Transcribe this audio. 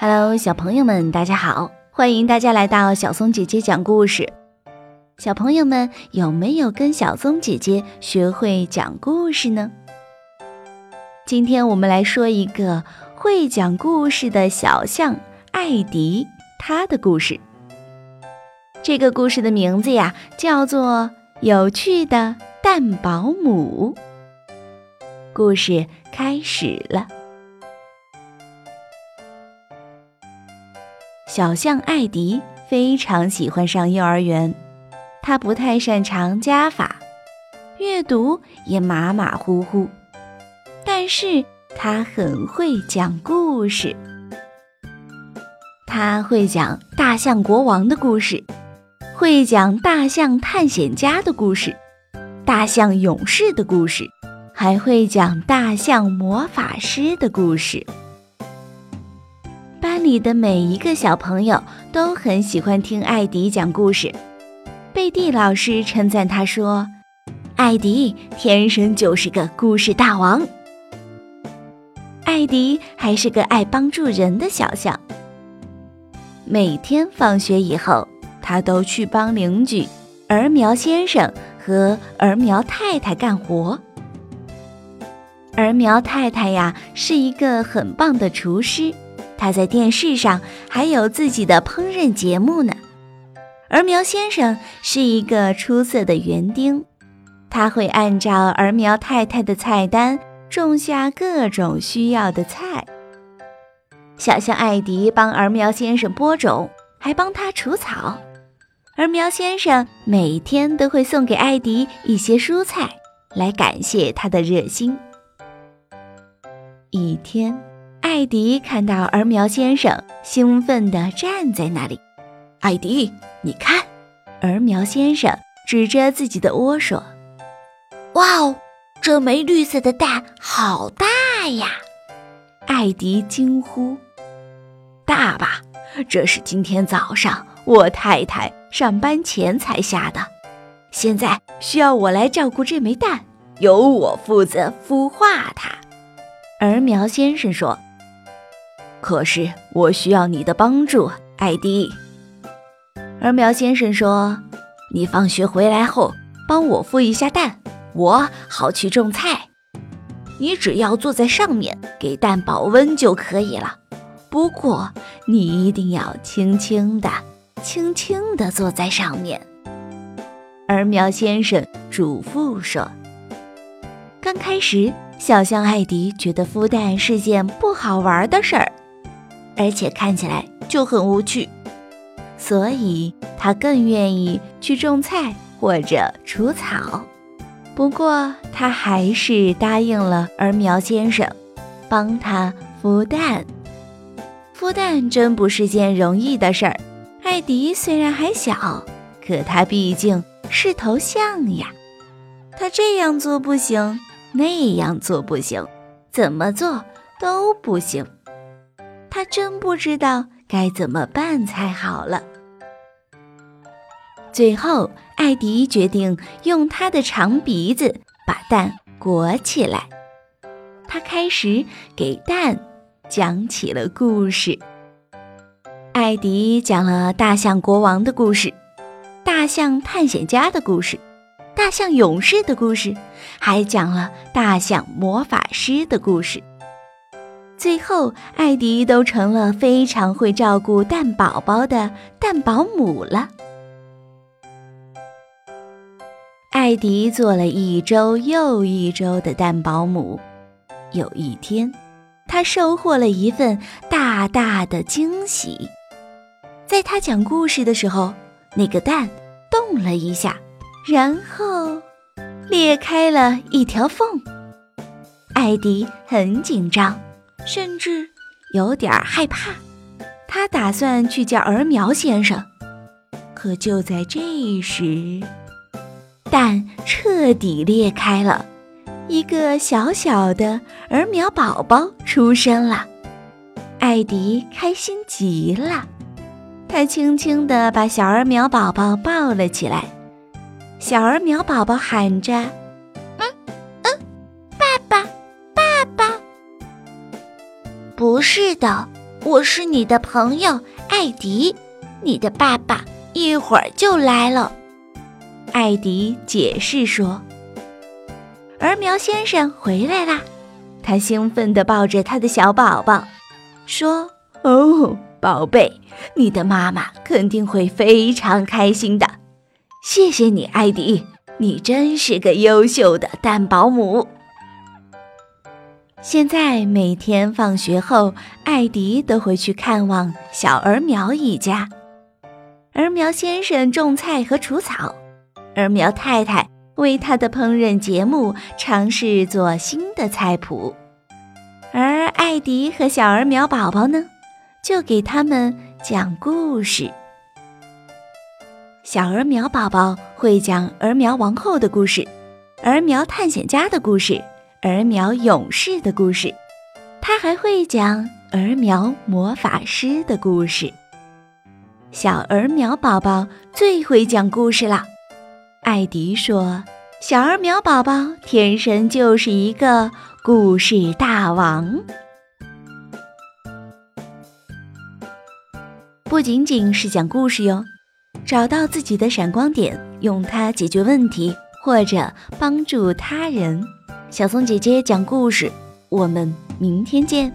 Hello，小朋友们，大家好！欢迎大家来到小松姐姐讲故事。小朋友们有没有跟小松姐姐学会讲故事呢？今天我们来说一个会讲故事的小象艾迪，他的故事。这个故事的名字呀，叫做《有趣的蛋保姆》。故事开始了。小象艾迪非常喜欢上幼儿园，他不太擅长加法，阅读也马马虎虎，但是他很会讲故事。他会讲大象国王的故事，会讲大象探险家的故事，大象勇士的故事，还会讲大象魔法师的故事。班里的每一个小朋友都很喜欢听艾迪讲故事。贝蒂老师称赞他说：“艾迪天生就是个故事大王。”艾迪还是个爱帮助人的小象。每天放学以后，他都去帮邻居儿苗先生和儿苗太太干活。儿苗太太呀，是一个很棒的厨师。他在电视上还有自己的烹饪节目呢。儿苗先生是一个出色的园丁，他会按照儿苗太太的菜单种下各种需要的菜。小象艾迪帮儿苗先生播种，还帮他除草。而苗先生每天都会送给艾迪一些蔬菜，来感谢他的热心。一天。艾迪看到儿苗先生兴奋地站在那里。艾迪，你看，儿苗先生指着自己的窝说：“哇哦，这枚绿色的蛋好大呀！”艾迪惊呼：“大吧？这是今天早上我太太上班前才下的，现在需要我来照顾这枚蛋，由我负责孵化它。”而苗先生说。可是我需要你的帮助，艾迪。而苗先生说：“你放学回来后帮我孵一下蛋，我好去种菜。你只要坐在上面给蛋保温就可以了。不过你一定要轻轻的、轻轻的坐在上面。”而苗先生嘱咐说：“刚开始，小象艾迪觉得孵蛋是件不好玩的事儿。”而且看起来就很无趣，所以他更愿意去种菜或者除草。不过他还是答应了儿苗先生，帮他孵蛋。孵蛋真不是件容易的事儿。艾迪虽然还小，可他毕竟是头象呀。他这样做不行，那样做不行，怎么做都不行。他真不知道该怎么办才好了。最后，艾迪决定用他的长鼻子把蛋裹起来。他开始给蛋讲起了故事。艾迪讲了大象国王的故事，大象探险家的故事，大象勇士的故事，还讲了大象魔法师的故事。最后，艾迪都成了非常会照顾蛋宝宝的蛋保姆了。艾迪做了一周又一周的蛋保姆，有一天，他收获了一份大大的惊喜。在他讲故事的时候，那个蛋动了一下，然后裂开了一条缝。艾迪很紧张。甚至有点害怕，他打算去叫儿苗先生。可就在这时，蛋彻底裂开了，一个小小的儿苗宝宝出生了。艾迪开心极了，他轻轻地把小儿苗宝宝抱了起来。小儿苗宝宝喊着：“嗯嗯，爸爸，爸爸。”不是的，我是你的朋友艾迪，你的爸爸一会儿就来了。艾迪解释说：“儿苗先生回来啦！”他兴奋地抱着他的小宝宝，说：“哦，宝贝，你的妈妈肯定会非常开心的。谢谢你，艾迪，你真是个优秀的蛋保姆。”现在每天放学后，艾迪都会去看望小儿苗一家。儿苗先生种菜和除草，儿苗太太。为他的烹饪节目尝试做新的菜谱，而艾迪和小儿苗宝宝呢，就给他们讲故事。小儿苗宝宝会讲儿苗王后的故事，儿苗探险家的故事，儿苗勇士的故事，他还会讲儿苗魔法师的故事。小儿苗宝宝最会讲故事了。艾迪说：“小儿苗宝宝天生就是一个故事大王，不仅仅是讲故事哟，找到自己的闪光点，用它解决问题或者帮助他人。小松姐姐讲故事，我们明天见。”